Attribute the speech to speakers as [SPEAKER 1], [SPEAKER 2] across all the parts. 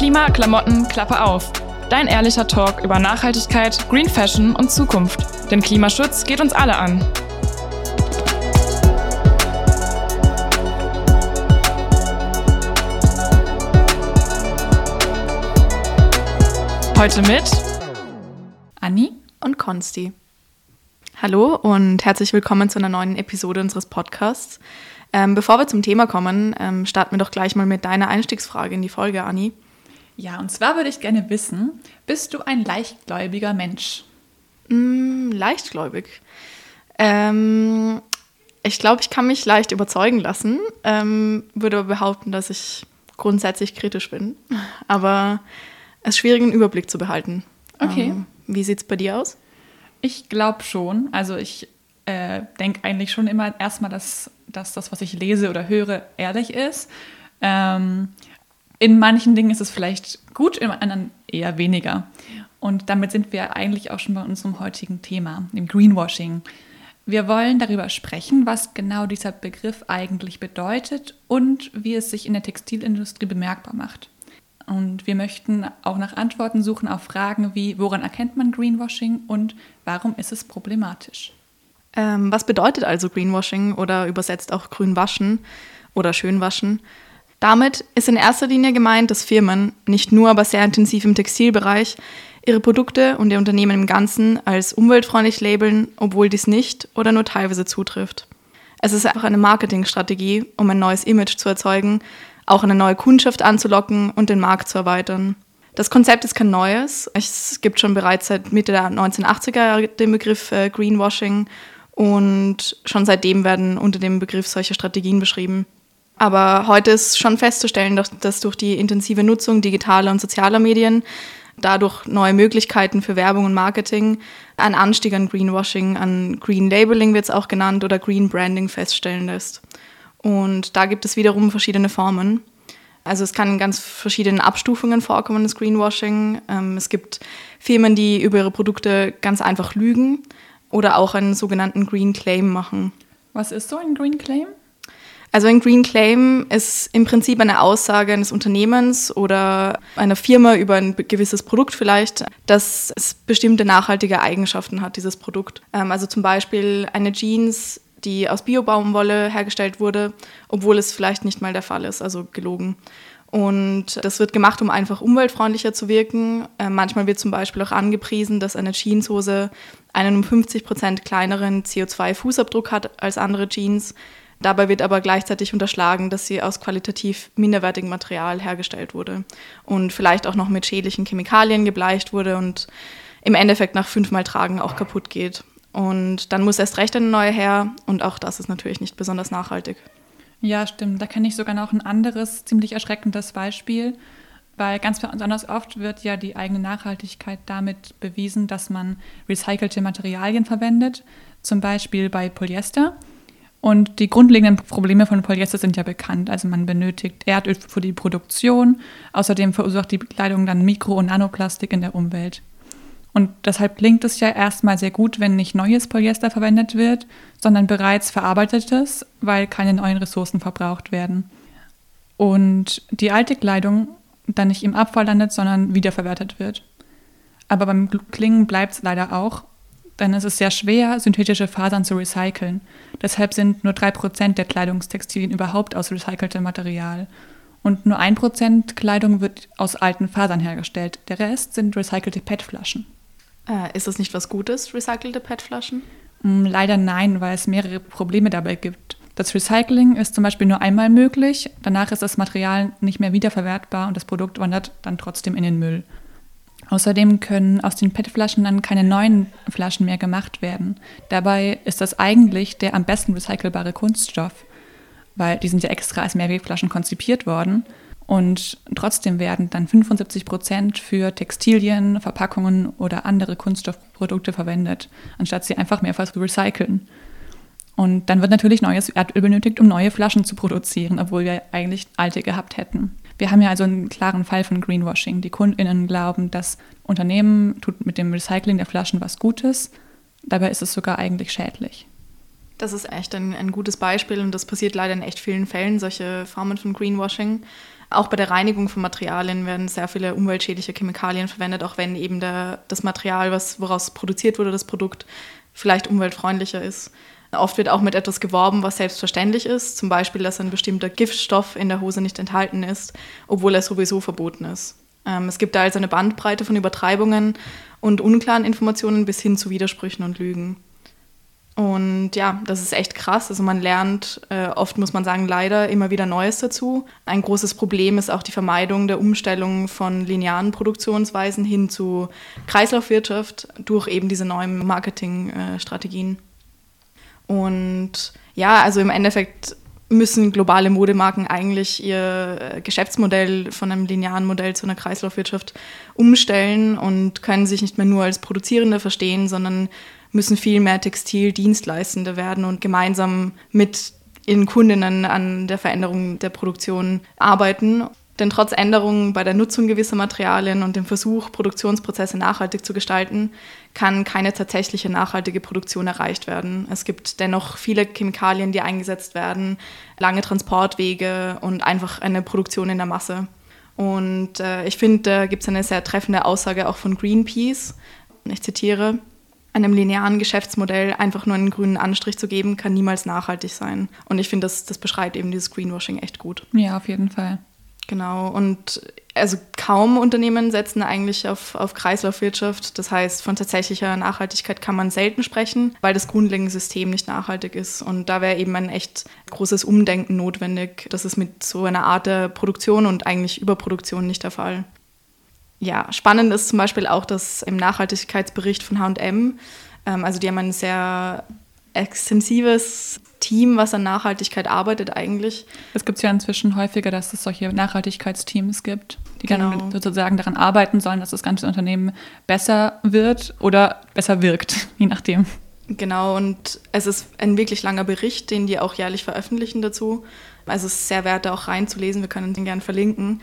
[SPEAKER 1] Klima, Klamotten, Klappe auf. Dein ehrlicher Talk über Nachhaltigkeit, Green Fashion und Zukunft. Denn Klimaschutz geht uns alle an. Heute mit
[SPEAKER 2] Anni
[SPEAKER 3] und Konsti. Hallo und herzlich willkommen zu einer neuen Episode unseres Podcasts. Ähm, bevor wir zum Thema kommen, ähm, starten wir doch gleich mal mit deiner Einstiegsfrage in die Folge, Anni.
[SPEAKER 2] Ja, und zwar würde ich gerne wissen, bist du ein leichtgläubiger Mensch?
[SPEAKER 3] Mm, leichtgläubig. Ähm, ich glaube, ich kann mich leicht überzeugen lassen, ähm, würde aber behaupten, dass ich grundsätzlich kritisch bin. Aber es ist schwierig, einen Überblick zu behalten.
[SPEAKER 2] Okay.
[SPEAKER 3] Ähm, wie sieht es bei dir aus?
[SPEAKER 2] Ich glaube schon. Also ich äh, denke eigentlich schon immer erstmal, dass, dass das, was ich lese oder höre, ehrlich ist. Ähm, in manchen Dingen ist es vielleicht gut, in anderen eher weniger. Und damit sind wir eigentlich auch schon bei unserem heutigen Thema, dem Greenwashing. Wir wollen darüber sprechen, was genau dieser Begriff eigentlich bedeutet und wie es sich in der Textilindustrie bemerkbar macht. Und wir möchten auch nach Antworten suchen auf Fragen wie, woran erkennt man Greenwashing und warum ist es problematisch?
[SPEAKER 3] Ähm, was bedeutet also Greenwashing oder übersetzt auch Grünwaschen oder Schönwaschen? Damit ist in erster Linie gemeint, dass Firmen, nicht nur, aber sehr intensiv im Textilbereich, ihre Produkte und ihr Unternehmen im Ganzen als umweltfreundlich labeln, obwohl dies nicht oder nur teilweise zutrifft. Es ist einfach eine Marketingstrategie, um ein neues Image zu erzeugen, auch eine neue Kundschaft anzulocken und den Markt zu erweitern. Das Konzept ist kein neues. Es gibt schon bereits seit Mitte der 1980er Jahre den Begriff äh, Greenwashing und schon seitdem werden unter dem Begriff solche Strategien beschrieben. Aber heute ist schon festzustellen, dass durch die intensive Nutzung digitaler und sozialer Medien dadurch neue Möglichkeiten für Werbung und Marketing, ein Anstieg an Greenwashing, an Green Labeling wird es auch genannt oder Green Branding feststellen lässt. Und da gibt es wiederum verschiedene Formen. Also es kann in ganz verschiedenen Abstufungen vorkommen, das Greenwashing. Ähm, es gibt Firmen, die über ihre Produkte ganz einfach lügen oder auch einen sogenannten Green Claim machen.
[SPEAKER 2] Was ist so ein Green Claim?
[SPEAKER 3] Also ein Green Claim ist im Prinzip eine Aussage eines Unternehmens oder einer Firma über ein gewisses Produkt vielleicht, dass es bestimmte nachhaltige Eigenschaften hat, dieses Produkt. Ähm, also zum Beispiel eine Jeans die aus Biobaumwolle hergestellt wurde, obwohl es vielleicht nicht mal der Fall ist, also gelogen. Und das wird gemacht, um einfach umweltfreundlicher zu wirken. Äh, manchmal wird zum Beispiel auch angepriesen, dass eine Jeanshose einen um 50 Prozent kleineren CO2-Fußabdruck hat als andere Jeans. Dabei wird aber gleichzeitig unterschlagen, dass sie aus qualitativ minderwertigem Material hergestellt wurde und vielleicht auch noch mit schädlichen Chemikalien gebleicht wurde und im Endeffekt nach fünfmal Tragen auch kaputt geht. Und dann muss erst recht eine neue her und auch das ist natürlich nicht besonders nachhaltig.
[SPEAKER 2] Ja, stimmt. Da kenne ich sogar noch ein anderes ziemlich erschreckendes Beispiel, weil ganz besonders oft wird ja die eigene Nachhaltigkeit damit bewiesen, dass man recycelte Materialien verwendet, zum Beispiel bei Polyester. Und die grundlegenden Probleme von Polyester sind ja bekannt. Also man benötigt Erdöl für die Produktion. Außerdem verursacht die Kleidung dann Mikro- und Nanoplastik in der Umwelt. Und deshalb klingt es ja erstmal sehr gut, wenn nicht neues Polyester verwendet wird, sondern bereits verarbeitetes, weil keine neuen Ressourcen verbraucht werden. Und die alte Kleidung dann nicht im Abfall landet, sondern wiederverwertet wird. Aber beim Klingen bleibt es leider auch, denn es ist sehr schwer, synthetische Fasern zu recyceln. Deshalb sind nur 3% der Kleidungstextilien überhaupt aus recyceltem Material. Und nur 1% Kleidung wird aus alten Fasern hergestellt. Der Rest sind recycelte PET-Flaschen.
[SPEAKER 3] Äh, ist das nicht was Gutes, recycelte PET-Flaschen?
[SPEAKER 2] Mm, leider nein, weil es mehrere Probleme dabei gibt. Das Recycling ist zum Beispiel nur einmal möglich, danach ist das Material nicht mehr wiederverwertbar und das Produkt wandert dann trotzdem in den Müll. Außerdem können aus den PET-Flaschen dann keine neuen Flaschen mehr gemacht werden. Dabei ist das eigentlich der am besten recycelbare Kunststoff, weil die sind ja extra als Mehrwegflaschen konzipiert worden und trotzdem werden dann 75 Prozent für Textilien, Verpackungen oder andere Kunststoffprodukte verwendet, anstatt sie einfach mehrfach zu recyceln. Und dann wird natürlich neues Erdöl benötigt, um neue Flaschen zu produzieren, obwohl wir eigentlich alte gehabt hätten. Wir haben ja also einen klaren Fall von Greenwashing. Die KundInnen glauben, das Unternehmen tut mit dem Recycling der Flaschen was Gutes. Dabei ist es sogar eigentlich schädlich.
[SPEAKER 3] Das ist echt ein, ein gutes Beispiel und das passiert leider in echt vielen Fällen, solche Formen von Greenwashing. Auch bei der Reinigung von Materialien werden sehr viele umweltschädliche Chemikalien verwendet, auch wenn eben der, das Material, was, woraus produziert wurde, das Produkt, vielleicht umweltfreundlicher ist. Oft wird auch mit etwas geworben, was selbstverständlich ist, zum Beispiel, dass ein bestimmter Giftstoff in der Hose nicht enthalten ist, obwohl er sowieso verboten ist. Ähm, es gibt da also eine Bandbreite von Übertreibungen und unklaren Informationen bis hin zu Widersprüchen und Lügen. Und ja, das ist echt krass. Also man lernt, äh, oft muss man sagen, leider immer wieder Neues dazu. Ein großes Problem ist auch die Vermeidung der Umstellung von linearen Produktionsweisen hin zu Kreislaufwirtschaft durch eben diese neuen Marketingstrategien. Und ja, also im Endeffekt müssen globale Modemarken eigentlich ihr äh, Geschäftsmodell von einem linearen Modell zu einer Kreislaufwirtschaft umstellen und können sich nicht mehr nur als Produzierende verstehen, sondern müssen viel mehr Textildienstleistende werden und gemeinsam mit ihren Kundinnen an der Veränderung der Produktion arbeiten. Denn trotz Änderungen bei der Nutzung gewisser Materialien und dem Versuch, Produktionsprozesse nachhaltig zu gestalten, kann keine tatsächliche nachhaltige Produktion erreicht werden. Es gibt dennoch viele Chemikalien, die eingesetzt werden, lange Transportwege und einfach eine Produktion in der Masse. Und äh, ich finde, da gibt es eine sehr treffende Aussage auch von Greenpeace. Ich zitiere, einem linearen Geschäftsmodell einfach nur einen grünen Anstrich zu geben, kann niemals nachhaltig sein. Und ich finde, das, das beschreibt eben dieses Greenwashing echt gut.
[SPEAKER 2] Ja, auf jeden Fall.
[SPEAKER 3] Genau. Und also kaum Unternehmen setzen eigentlich auf, auf Kreislaufwirtschaft. Das heißt, von tatsächlicher Nachhaltigkeit kann man selten sprechen, weil das grundlegende System nicht nachhaltig ist. Und da wäre eben ein echt großes Umdenken notwendig. Das ist mit so einer Art der Produktion und eigentlich Überproduktion nicht der Fall. Ja, spannend ist zum Beispiel auch, dass im Nachhaltigkeitsbericht von HM, also die haben ein sehr extensives Team, was an Nachhaltigkeit arbeitet eigentlich.
[SPEAKER 2] Es gibt ja inzwischen häufiger, dass es solche Nachhaltigkeitsteams gibt, die genau. dann sozusagen daran arbeiten sollen, dass das ganze Unternehmen besser wird oder besser wirkt, je nachdem.
[SPEAKER 3] Genau, und es ist ein wirklich langer Bericht, den die auch jährlich veröffentlichen dazu. Also es ist sehr wert, da auch reinzulesen. Wir können den gerne verlinken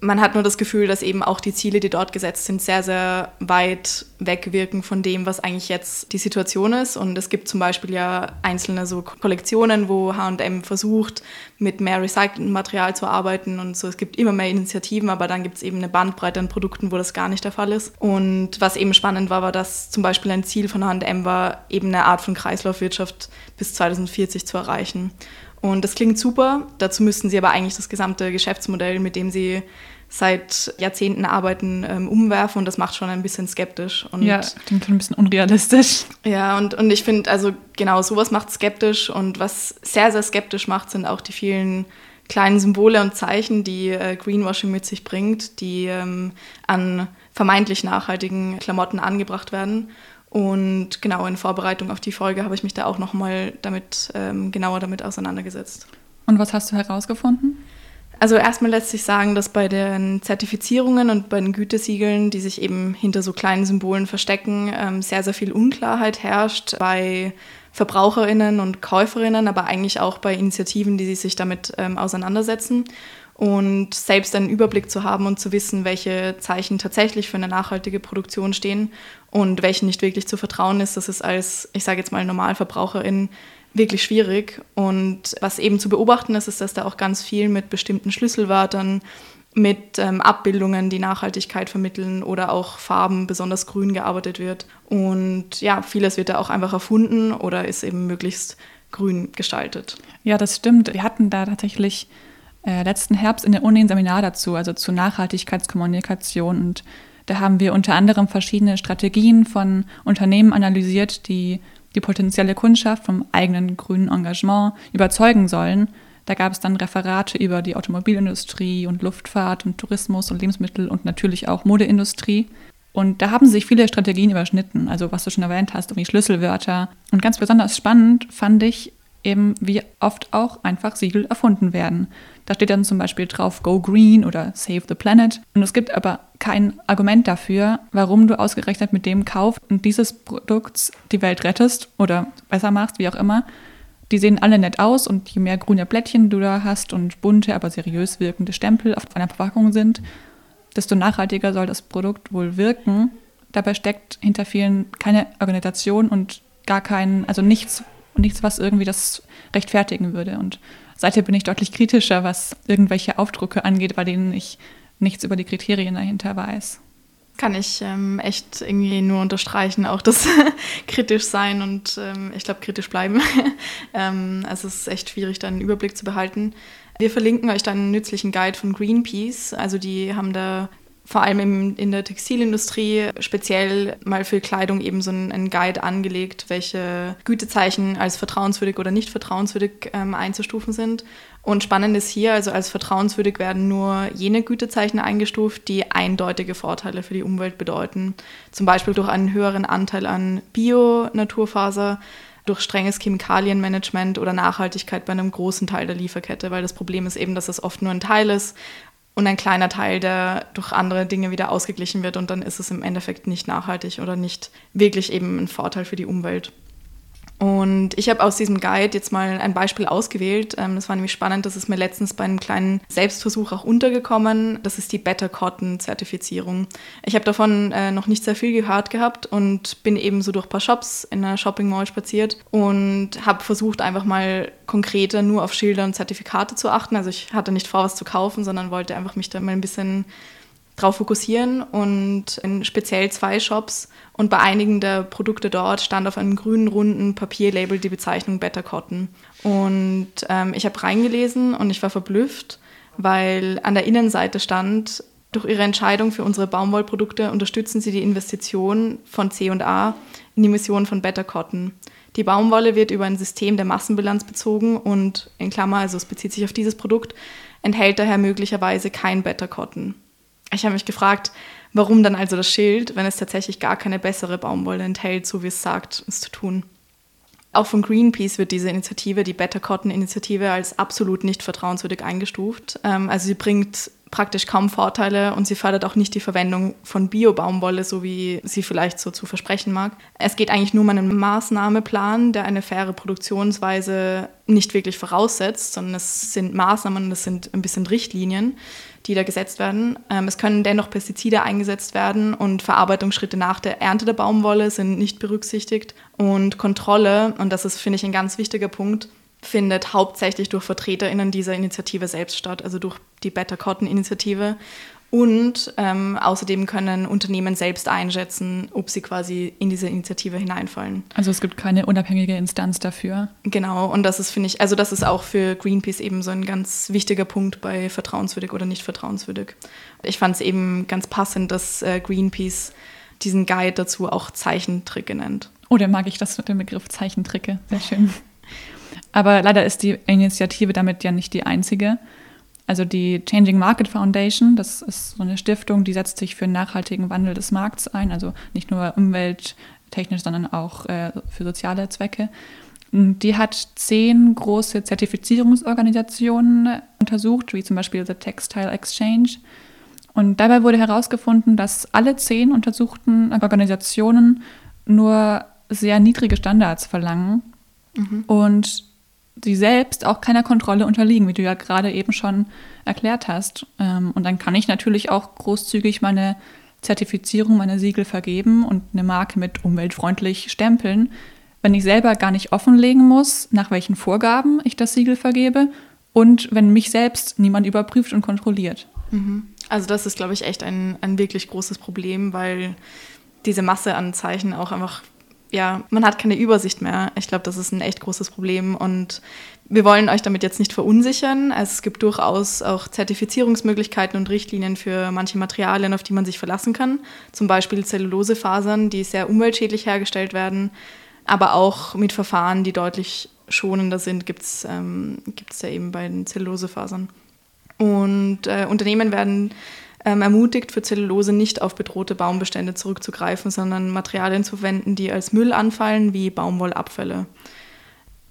[SPEAKER 3] man hat nur das Gefühl, dass eben auch die Ziele, die dort gesetzt sind, sehr, sehr weit wegwirken von dem, was eigentlich jetzt die Situation ist. Und es gibt zum Beispiel ja einzelne so Kollektionen, wo HM versucht, mit mehr recyceltem Material zu arbeiten und so. Es gibt immer mehr Initiativen, aber dann gibt es eben eine Bandbreite an Produkten, wo das gar nicht der Fall ist. Und was eben spannend war, war, dass zum Beispiel ein Ziel von HM war, eben eine Art von Kreislaufwirtschaft bis 2040 zu erreichen. Und das klingt super. Dazu müssten sie aber eigentlich das gesamte Geschäftsmodell, mit dem sie seit Jahrzehnten arbeiten, ähm, umwerfen und das macht schon ein bisschen skeptisch. Und
[SPEAKER 2] ja, klingt schon ein bisschen unrealistisch.
[SPEAKER 3] Ja, und, und ich finde, also genau, sowas macht skeptisch und was sehr, sehr skeptisch macht, sind auch die vielen kleinen Symbole und Zeichen, die äh, Greenwashing mit sich bringt, die ähm, an vermeintlich nachhaltigen Klamotten angebracht werden. Und genau in Vorbereitung auf die Folge habe ich mich da auch nochmal damit ähm, genauer damit auseinandergesetzt.
[SPEAKER 2] Und was hast du herausgefunden?
[SPEAKER 3] Also erstmal lässt sich sagen, dass bei den Zertifizierungen und bei den Gütesiegeln, die sich eben hinter so kleinen Symbolen verstecken, ähm, sehr, sehr viel Unklarheit herrscht bei Verbraucherinnen und Käuferinnen, aber eigentlich auch bei Initiativen, die sich damit ähm, auseinandersetzen. Und selbst einen Überblick zu haben und zu wissen, welche Zeichen tatsächlich für eine nachhaltige Produktion stehen und welchen nicht wirklich zu vertrauen ist, das ist als, ich sage jetzt mal, Normalverbraucherin wirklich schwierig. Und was eben zu beobachten ist, ist, dass da auch ganz viel mit bestimmten Schlüsselwörtern, mit ähm, Abbildungen, die Nachhaltigkeit vermitteln oder auch Farben, besonders grün gearbeitet wird. Und ja, vieles wird da auch einfach erfunden oder ist eben möglichst grün gestaltet.
[SPEAKER 2] Ja, das stimmt. Wir hatten da tatsächlich äh, letzten Herbst in der Uni ein Seminar dazu, also zu Nachhaltigkeitskommunikation. Und da haben wir unter anderem verschiedene Strategien von Unternehmen analysiert, die die potenzielle Kundschaft vom eigenen grünen Engagement überzeugen sollen. Da gab es dann Referate über die Automobilindustrie und Luftfahrt und Tourismus und Lebensmittel und natürlich auch Modeindustrie. Und da haben sich viele Strategien überschnitten, also was du schon erwähnt hast, irgendwie Schlüsselwörter. Und ganz besonders spannend fand ich eben, wie oft auch einfach Siegel erfunden werden. Da steht dann zum Beispiel drauf Go Green oder Save the Planet. Und es gibt aber kein Argument dafür, warum du ausgerechnet mit dem Kauf und dieses Produkts die Welt rettest oder besser machst, wie auch immer. Die sehen alle nett aus und je mehr grüne Blättchen du da hast und bunte, aber seriös wirkende Stempel auf einer Verpackung sind, desto nachhaltiger soll das Produkt wohl wirken. Dabei steckt hinter vielen keine Organisation und gar kein, also nichts, nichts, was irgendwie das rechtfertigen würde. Und Seither bin ich deutlich kritischer, was irgendwelche Aufdrucke angeht, bei denen ich nichts über die Kriterien dahinter weiß.
[SPEAKER 3] Kann ich ähm, echt irgendwie nur unterstreichen, auch das kritisch sein und ähm, ich glaube kritisch bleiben. ähm, also es ist echt schwierig, da einen Überblick zu behalten. Wir verlinken euch dann einen nützlichen Guide von Greenpeace. Also die haben da vor allem im, in der Textilindustrie speziell mal für Kleidung eben so einen, Guide angelegt, welche Gütezeichen als vertrauenswürdig oder nicht vertrauenswürdig ähm, einzustufen sind. Und spannend ist hier, also als vertrauenswürdig werden nur jene Gütezeichen eingestuft, die eindeutige Vorteile für die Umwelt bedeuten. Zum Beispiel durch einen höheren Anteil an Bio-Naturfaser, durch strenges Chemikalienmanagement oder Nachhaltigkeit bei einem großen Teil der Lieferkette, weil das Problem ist eben, dass es oft nur ein Teil ist und ein kleiner Teil, der durch andere Dinge wieder ausgeglichen wird und dann ist es im Endeffekt nicht nachhaltig oder nicht wirklich eben ein Vorteil für die Umwelt. Und ich habe aus diesem Guide jetzt mal ein Beispiel ausgewählt. Ähm, das war nämlich spannend, das ist mir letztens bei einem kleinen Selbstversuch auch untergekommen. Das ist die Better Cotton Zertifizierung. Ich habe davon äh, noch nicht sehr viel gehört gehabt und bin eben so durch ein paar Shops in einer Shopping Mall spaziert und habe versucht, einfach mal konkreter nur auf Schilder und Zertifikate zu achten. Also ich hatte nicht vor, was zu kaufen, sondern wollte einfach mich da mal ein bisschen drauf fokussieren und in speziell zwei Shops und bei einigen der Produkte dort stand auf einem grünen runden Papierlabel die Bezeichnung Better Cotton. Und ähm, ich habe reingelesen und ich war verblüfft, weil an der Innenseite stand, durch ihre Entscheidung für unsere Baumwollprodukte unterstützen sie die Investition von C&A in die Mission von Better Cotton. Die Baumwolle wird über ein System der Massenbilanz bezogen und in Klammer, also es bezieht sich auf dieses Produkt, enthält daher möglicherweise kein Better Cotton. Ich habe mich gefragt, warum dann also das Schild, wenn es tatsächlich gar keine bessere Baumwolle enthält, so wie es sagt, es zu tun. Auch von Greenpeace wird diese Initiative, die Better Cotton Initiative, als absolut nicht vertrauenswürdig eingestuft. Ähm, also sie bringt praktisch kaum Vorteile und sie fördert auch nicht die Verwendung von Bio-Baumwolle, so wie sie vielleicht so zu versprechen mag. Es geht eigentlich nur um einen Maßnahmeplan, der eine faire Produktionsweise nicht wirklich voraussetzt, sondern es sind Maßnahmen, das sind ein bisschen Richtlinien, die da gesetzt werden. Ähm, es können dennoch Pestizide eingesetzt werden und Verarbeitungsschritte nach der Ernte der Baumwolle sind nicht berücksichtigt. Und Kontrolle, und das ist, finde ich, ein ganz wichtiger Punkt, findet hauptsächlich durch VertreterInnen dieser Initiative selbst statt, also durch die Better Cotton Initiative. Und ähm, außerdem können Unternehmen selbst einschätzen, ob sie quasi in diese Initiative hineinfallen.
[SPEAKER 2] Also es gibt keine unabhängige Instanz dafür.
[SPEAKER 3] Genau, und das ist, finde ich, also das ist auch für Greenpeace eben so ein ganz wichtiger Punkt bei vertrauenswürdig oder nicht vertrauenswürdig. Ich fand es eben ganz passend, dass äh, Greenpeace diesen Guide dazu auch Zeichentricke nennt.
[SPEAKER 2] Oh, der mag ich das mit dem Begriff Zeichentricke. Sehr schön. Aber leider ist die Initiative damit ja nicht die einzige. Also die Changing Market Foundation, das ist so eine Stiftung, die setzt sich für einen nachhaltigen Wandel des Markts ein, also nicht nur umwelttechnisch, sondern auch äh, für soziale Zwecke. Die hat zehn große Zertifizierungsorganisationen untersucht, wie zum Beispiel The Textile Exchange. Und dabei wurde herausgefunden, dass alle zehn untersuchten Organisationen nur sehr niedrige Standards verlangen mhm. und sie selbst auch keiner Kontrolle unterliegen, wie du ja gerade eben schon erklärt hast. Ähm, und dann kann ich natürlich auch großzügig meine Zertifizierung, meine Siegel vergeben und eine Marke mit umweltfreundlich stempeln, wenn ich selber gar nicht offenlegen muss, nach welchen Vorgaben ich das Siegel vergebe und wenn mich selbst niemand überprüft und kontrolliert.
[SPEAKER 3] Mhm. Also das ist, glaube ich, echt ein, ein wirklich großes Problem, weil diese Masse an Zeichen auch einfach ja, man hat keine Übersicht mehr. Ich glaube, das ist ein echt großes Problem und wir wollen euch damit jetzt nicht verunsichern. Also es gibt durchaus auch Zertifizierungsmöglichkeiten und Richtlinien für manche Materialien, auf die man sich verlassen kann. Zum Beispiel Zellulosefasern, die sehr umweltschädlich hergestellt werden, aber auch mit Verfahren, die deutlich schonender sind, gibt es ähm, ja eben bei den Zellulosefasern. Und äh, Unternehmen werden ähm, ermutigt, für Zellulose nicht auf bedrohte Baumbestände zurückzugreifen, sondern Materialien zu verwenden, die als Müll anfallen, wie Baumwollabfälle.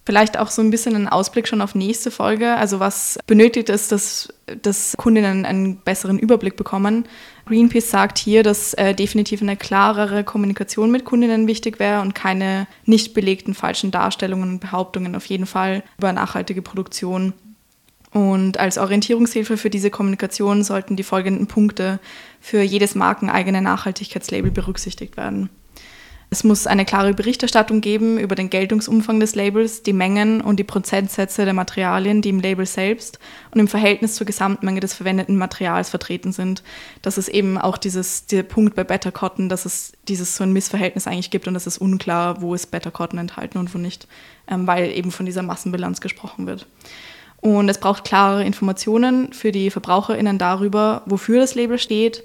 [SPEAKER 3] Vielleicht auch so ein bisschen ein Ausblick schon auf nächste Folge. Also was benötigt ist, dass, dass Kundinnen einen besseren Überblick bekommen. Greenpeace sagt hier, dass äh, definitiv eine klarere Kommunikation mit Kundinnen wichtig wäre und keine nicht belegten falschen Darstellungen und Behauptungen auf jeden Fall über nachhaltige Produktion und als Orientierungshilfe für diese Kommunikation sollten die folgenden Punkte für jedes markeneigene Nachhaltigkeitslabel berücksichtigt werden. Es muss eine klare Berichterstattung geben über den Geltungsumfang des Labels, die Mengen und die Prozentsätze der Materialien, die im Label selbst und im Verhältnis zur Gesamtmenge des verwendeten Materials vertreten sind. Das ist eben auch dieses, der Punkt bei Better Cotton, dass es dieses so ein Missverhältnis eigentlich gibt und es ist unklar, wo ist Better Cotton enthalten und wo nicht, ähm, weil eben von dieser Massenbilanz gesprochen wird. Und es braucht klare Informationen für die VerbraucherInnen darüber, wofür das Label steht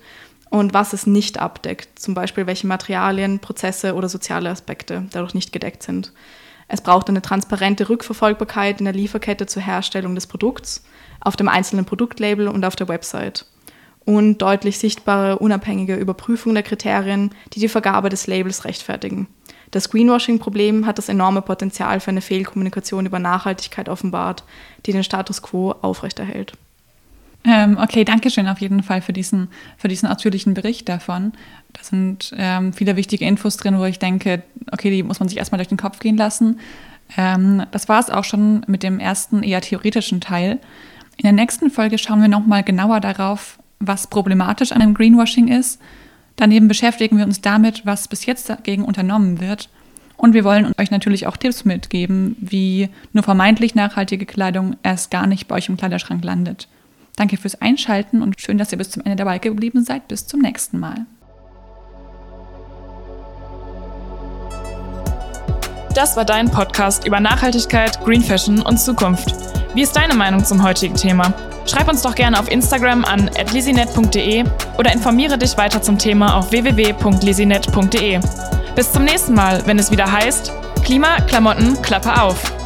[SPEAKER 3] und was es nicht abdeckt, zum Beispiel welche Materialien, Prozesse oder soziale Aspekte dadurch nicht gedeckt sind. Es braucht eine transparente Rückverfolgbarkeit in der Lieferkette zur Herstellung des Produkts, auf dem einzelnen Produktlabel und auf der Website. Und deutlich sichtbare, unabhängige Überprüfung der Kriterien, die die Vergabe des Labels rechtfertigen. Das Greenwashing-Problem hat das enorme Potenzial für eine Fehlkommunikation über Nachhaltigkeit offenbart, die den Status quo aufrechterhält.
[SPEAKER 2] Ähm, okay, danke schön auf jeden Fall für diesen, für diesen ausführlichen Bericht davon. Da sind ähm, viele wichtige Infos drin, wo ich denke, okay, die muss man sich erstmal durch den Kopf gehen lassen. Ähm, das war es auch schon mit dem ersten eher theoretischen Teil. In der nächsten Folge schauen wir nochmal genauer darauf, was problematisch an dem Greenwashing ist. Daneben beschäftigen wir uns damit, was bis jetzt dagegen unternommen wird. Und wir wollen euch natürlich auch Tipps mitgeben, wie nur vermeintlich nachhaltige Kleidung erst gar nicht bei euch im Kleiderschrank landet. Danke fürs Einschalten und schön, dass ihr bis zum Ende dabei geblieben seid. Bis zum nächsten Mal.
[SPEAKER 1] Das war dein Podcast über Nachhaltigkeit, Green Fashion und Zukunft. Wie ist deine Meinung zum heutigen Thema? Schreib uns doch gerne auf Instagram an lisinet.de oder informiere dich weiter zum Thema auf www.lisinet.de. Bis zum nächsten Mal, wenn es wieder heißt: Klima, Klamotten, Klappe auf.